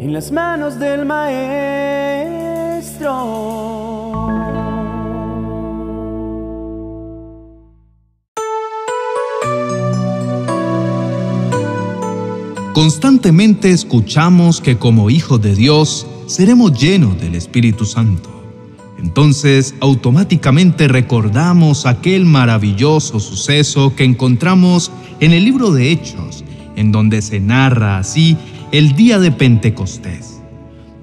en las manos del Maestro. Constantemente escuchamos que como hijos de Dios seremos llenos del Espíritu Santo. Entonces automáticamente recordamos aquel maravilloso suceso que encontramos en el libro de Hechos, en donde se narra así el día de Pentecostés.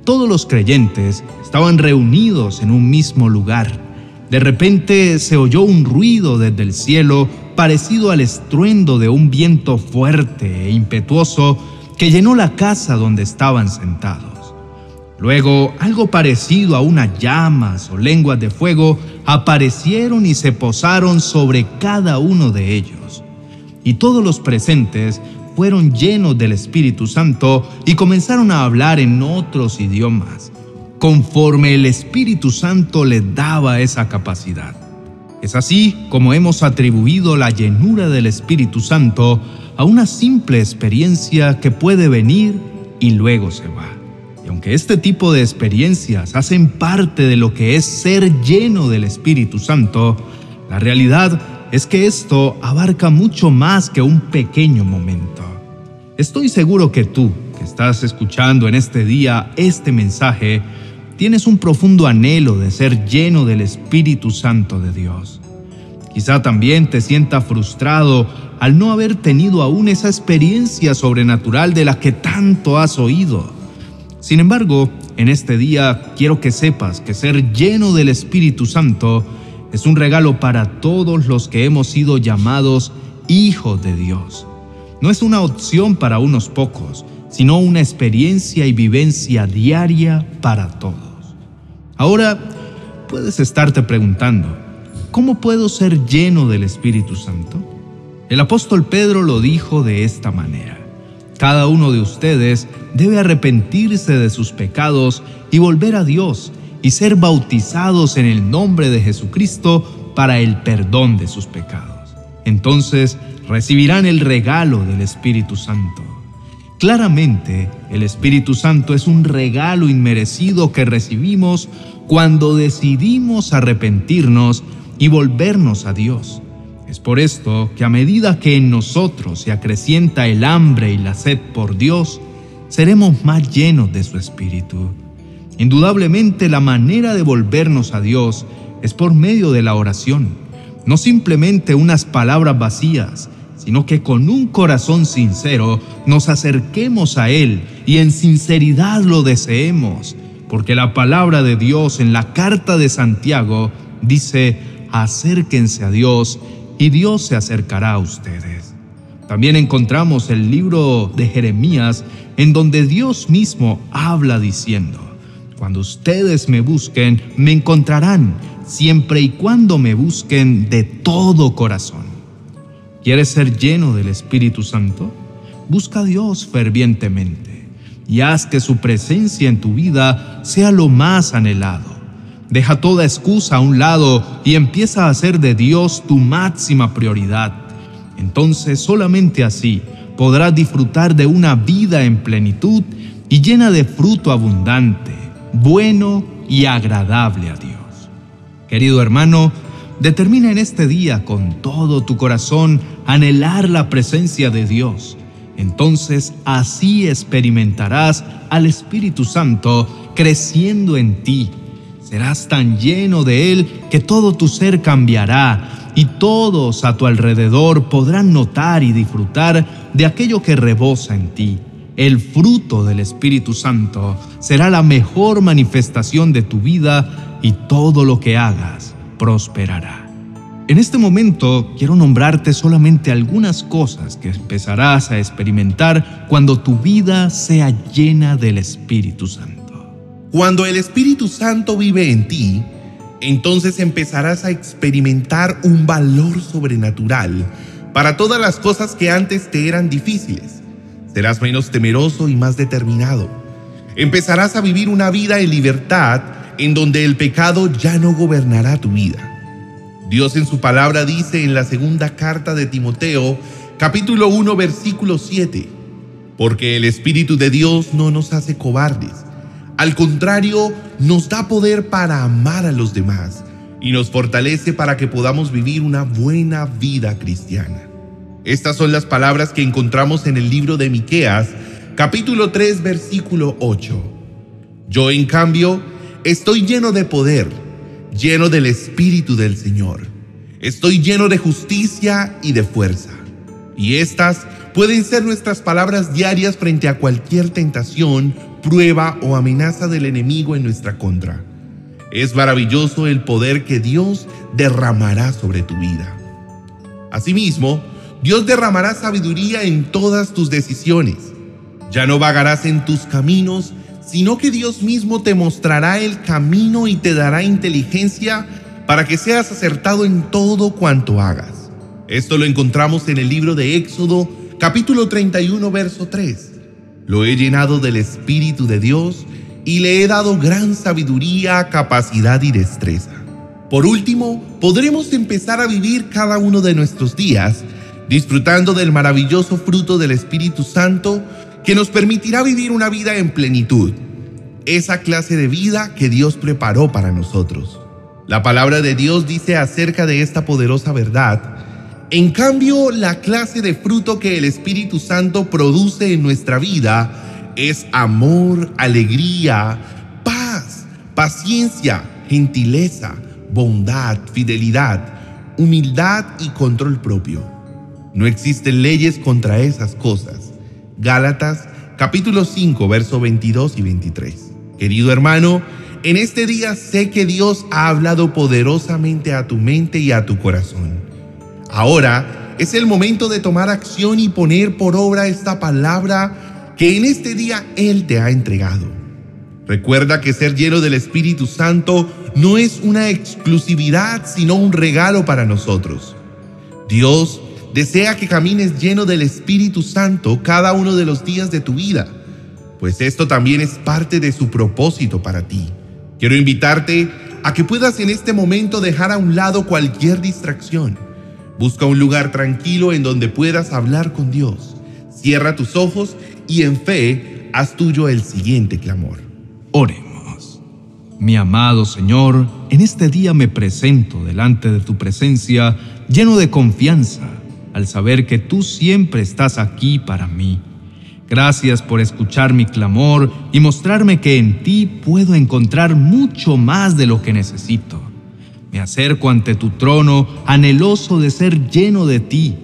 Todos los creyentes estaban reunidos en un mismo lugar. De repente se oyó un ruido desde el cielo parecido al estruendo de un viento fuerte e impetuoso que llenó la casa donde estaban sentados. Luego, algo parecido a unas llamas o lenguas de fuego aparecieron y se posaron sobre cada uno de ellos. Y todos los presentes fueron llenos del Espíritu Santo y comenzaron a hablar en otros idiomas, conforme el Espíritu Santo les daba esa capacidad. Es así como hemos atribuido la llenura del Espíritu Santo a una simple experiencia que puede venir y luego se va. Y aunque este tipo de experiencias hacen parte de lo que es ser lleno del Espíritu Santo, la realidad es que esto abarca mucho más que un pequeño momento. Estoy seguro que tú, que estás escuchando en este día este mensaje, tienes un profundo anhelo de ser lleno del Espíritu Santo de Dios. Quizá también te sienta frustrado al no haber tenido aún esa experiencia sobrenatural de la que tanto has oído. Sin embargo, en este día quiero que sepas que ser lleno del Espíritu Santo es un regalo para todos los que hemos sido llamados hijos de Dios. No es una opción para unos pocos, sino una experiencia y vivencia diaria para todos. Ahora puedes estarte preguntando, ¿cómo puedo ser lleno del Espíritu Santo? El apóstol Pedro lo dijo de esta manera. Cada uno de ustedes debe arrepentirse de sus pecados y volver a Dios y ser bautizados en el nombre de Jesucristo para el perdón de sus pecados. Entonces recibirán el regalo del Espíritu Santo. Claramente, el Espíritu Santo es un regalo inmerecido que recibimos cuando decidimos arrepentirnos y volvernos a Dios. Es por esto que a medida que en nosotros se acrecienta el hambre y la sed por Dios, seremos más llenos de su Espíritu. Indudablemente la manera de volvernos a Dios es por medio de la oración, no simplemente unas palabras vacías, sino que con un corazón sincero nos acerquemos a Él y en sinceridad lo deseemos, porque la palabra de Dios en la carta de Santiago dice, acérquense a Dios y Dios se acercará a ustedes. También encontramos el libro de Jeremías en donde Dios mismo habla diciendo, cuando ustedes me busquen, me encontrarán, siempre y cuando me busquen de todo corazón. ¿Quieres ser lleno del Espíritu Santo? Busca a Dios fervientemente y haz que su presencia en tu vida sea lo más anhelado. Deja toda excusa a un lado y empieza a hacer de Dios tu máxima prioridad. Entonces solamente así podrás disfrutar de una vida en plenitud y llena de fruto abundante, bueno y agradable a Dios. Querido hermano, determina en este día con todo tu corazón anhelar la presencia de Dios. Entonces así experimentarás al Espíritu Santo creciendo en ti. Serás tan lleno de Él que todo tu ser cambiará y todos a tu alrededor podrán notar y disfrutar de aquello que rebosa en ti. El fruto del Espíritu Santo será la mejor manifestación de tu vida y todo lo que hagas prosperará. En este momento quiero nombrarte solamente algunas cosas que empezarás a experimentar cuando tu vida sea llena del Espíritu Santo. Cuando el Espíritu Santo vive en ti, entonces empezarás a experimentar un valor sobrenatural para todas las cosas que antes te eran difíciles. Serás menos temeroso y más determinado. Empezarás a vivir una vida en libertad en donde el pecado ya no gobernará tu vida. Dios en su palabra dice en la segunda carta de Timoteo, capítulo 1, versículo 7, porque el Espíritu de Dios no nos hace cobardes. Al contrario, nos da poder para amar a los demás y nos fortalece para que podamos vivir una buena vida cristiana. Estas son las palabras que encontramos en el libro de Miqueas, capítulo 3, versículo 8. Yo, en cambio, estoy lleno de poder, lleno del Espíritu del Señor. Estoy lleno de justicia y de fuerza. Y estas pueden ser nuestras palabras diarias frente a cualquier tentación, prueba o amenaza del enemigo en nuestra contra. Es maravilloso el poder que Dios derramará sobre tu vida. Asimismo, Dios derramará sabiduría en todas tus decisiones. Ya no vagarás en tus caminos, sino que Dios mismo te mostrará el camino y te dará inteligencia para que seas acertado en todo cuanto hagas. Esto lo encontramos en el libro de Éxodo, capítulo 31, verso 3. Lo he llenado del Espíritu de Dios y le he dado gran sabiduría, capacidad y destreza. Por último, podremos empezar a vivir cada uno de nuestros días disfrutando del maravilloso fruto del Espíritu Santo que nos permitirá vivir una vida en plenitud, esa clase de vida que Dios preparó para nosotros. La palabra de Dios dice acerca de esta poderosa verdad, en cambio, la clase de fruto que el Espíritu Santo produce en nuestra vida es amor, alegría, paz, paciencia, gentileza, bondad, fidelidad, humildad y control propio. No existen leyes contra esas cosas. Gálatas capítulo 5, verso 22 y 23. Querido hermano, en este día sé que Dios ha hablado poderosamente a tu mente y a tu corazón. Ahora es el momento de tomar acción y poner por obra esta palabra que en este día Él te ha entregado. Recuerda que ser lleno del Espíritu Santo no es una exclusividad, sino un regalo para nosotros. Dios desea que camines lleno del Espíritu Santo cada uno de los días de tu vida, pues esto también es parte de su propósito para ti. Quiero invitarte a que puedas en este momento dejar a un lado cualquier distracción. Busca un lugar tranquilo en donde puedas hablar con Dios. Cierra tus ojos y en fe haz tuyo el siguiente clamor. Oremos. Mi amado Señor, en este día me presento delante de tu presencia lleno de confianza al saber que tú siempre estás aquí para mí. Gracias por escuchar mi clamor y mostrarme que en ti puedo encontrar mucho más de lo que necesito. Me acerco ante tu trono anheloso de ser lleno de ti.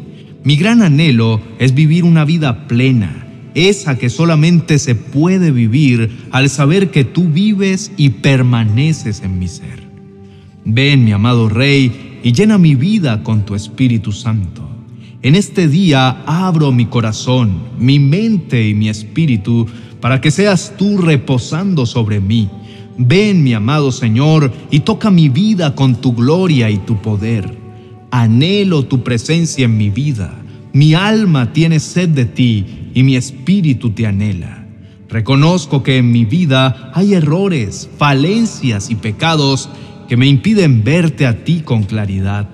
Mi gran anhelo es vivir una vida plena esa que solamente se puede vivir al saber que tú vives y permaneces en mi ser. Ven, mi amado Rey, y llena mi vida con tu Espíritu Santo. En este día abro mi corazón, mi mente y mi espíritu para que seas tú reposando sobre mí. Ven, mi amado Señor, y toca mi vida con tu gloria y tu poder. Anhelo tu presencia en mi vida. Mi alma tiene sed de ti y mi espíritu te anhela. Reconozco que en mi vida hay errores, falencias y pecados que me impiden verte a ti con claridad.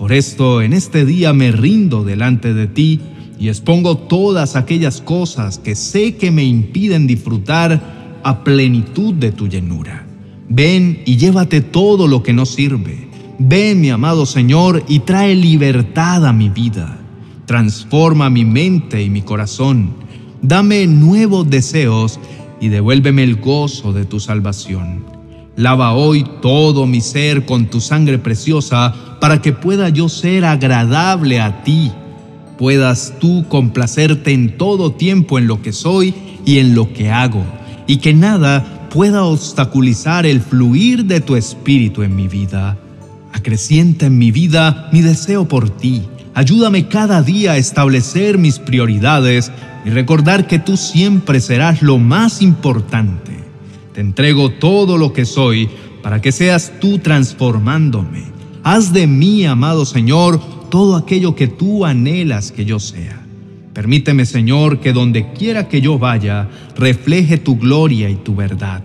Por esto en este día me rindo delante de ti y expongo todas aquellas cosas que sé que me impiden disfrutar a plenitud de tu llenura. Ven y llévate todo lo que no sirve. Ven, mi amado Señor, y trae libertad a mi vida. Transforma mi mente y mi corazón. Dame nuevos deseos y devuélveme el gozo de tu salvación. Lava hoy todo mi ser con tu sangre preciosa para que pueda yo ser agradable a ti. Puedas tú complacerte en todo tiempo en lo que soy y en lo que hago, y que nada pueda obstaculizar el fluir de tu espíritu en mi vida. Acrecienta en mi vida mi deseo por ti Ayúdame cada día a establecer mis prioridades y recordar que tú siempre serás lo más importante. Te entrego todo lo que soy para que seas tú transformándome. Haz de mí, amado Señor, todo aquello que tú anhelas que yo sea. Permíteme, Señor, que donde quiera que yo vaya, refleje tu gloria y tu verdad.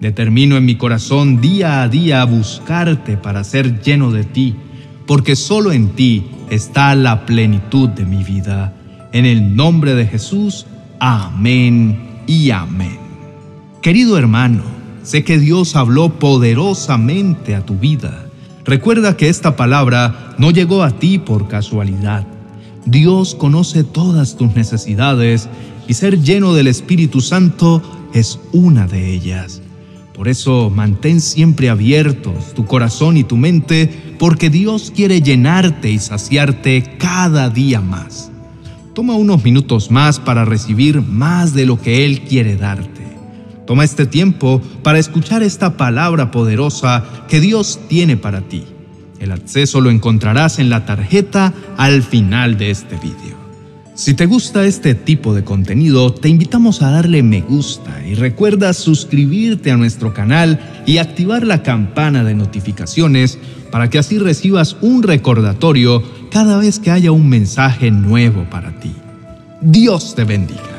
Determino en mi corazón día a día a buscarte para ser lleno de ti, porque solo en ti está la plenitud de mi vida. En el nombre de Jesús, Amén y amén. Querido hermano, sé que Dios habló poderosamente a tu vida. Recuerda que esta palabra no llegó a ti por casualidad. Dios conoce todas tus necesidades y ser lleno del Espíritu Santo es una de ellas. Por eso mantén siempre abiertos tu corazón y tu mente porque Dios quiere llenarte y saciarte cada día más. Toma unos minutos más para recibir más de lo que Él quiere darte. Toma este tiempo para escuchar esta palabra poderosa que Dios tiene para ti. El acceso lo encontrarás en la tarjeta al final de este video. Si te gusta este tipo de contenido, te invitamos a darle me gusta y recuerda suscribirte a nuestro canal y activar la campana de notificaciones para que así recibas un recordatorio cada vez que haya un mensaje nuevo para ti. Dios te bendiga.